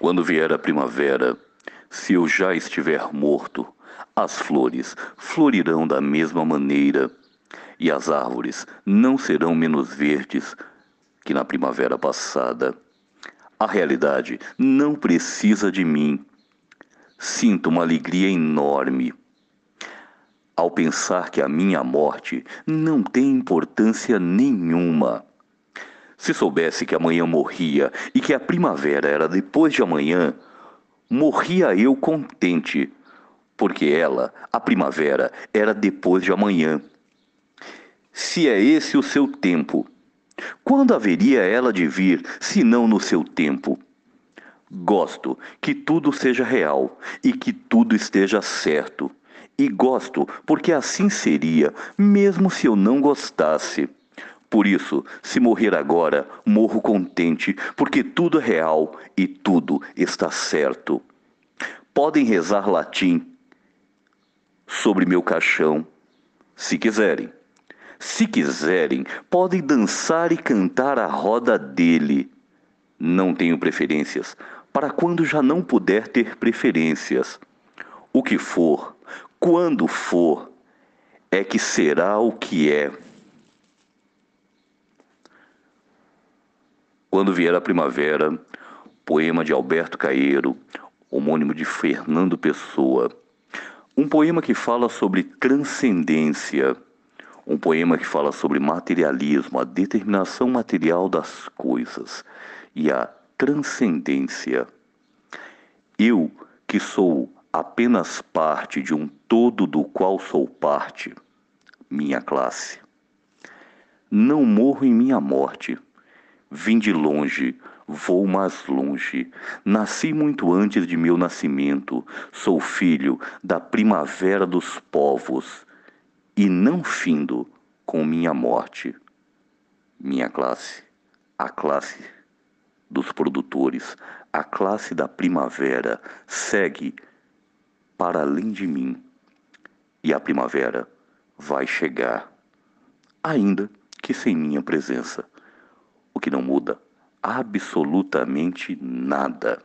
Quando vier a primavera, se eu já estiver morto, as flores florirão da mesma maneira e as árvores não serão menos verdes que na primavera passada. A realidade não precisa de mim. Sinto uma alegria enorme ao pensar que a minha morte não tem importância nenhuma. Se soubesse que amanhã morria e que a primavera era depois de amanhã, morria eu contente, porque ela, a primavera, era depois de amanhã. Se é esse o seu tempo, quando haveria ela de vir, se não no seu tempo? Gosto que tudo seja real e que tudo esteja certo. E gosto porque assim seria, mesmo se eu não gostasse. Por isso, se morrer agora, morro contente, porque tudo é real e tudo está certo. Podem rezar latim sobre meu caixão, se quiserem. Se quiserem, podem dançar e cantar a roda dele. Não tenho preferências, para quando já não puder ter preferências. O que for, quando for, é que será o que é. Quando vier a primavera, poema de Alberto Caeiro, homônimo de Fernando Pessoa. Um poema que fala sobre transcendência, um poema que fala sobre materialismo, a determinação material das coisas e a transcendência. Eu, que sou apenas parte de um todo do qual sou parte, minha classe. Não morro em minha morte Vim de longe, vou mais longe. Nasci muito antes de meu nascimento. Sou filho da primavera dos povos e não findo com minha morte. Minha classe, a classe dos produtores, a classe da primavera segue para além de mim. E a primavera vai chegar, ainda que sem minha presença o que não muda absolutamente nada.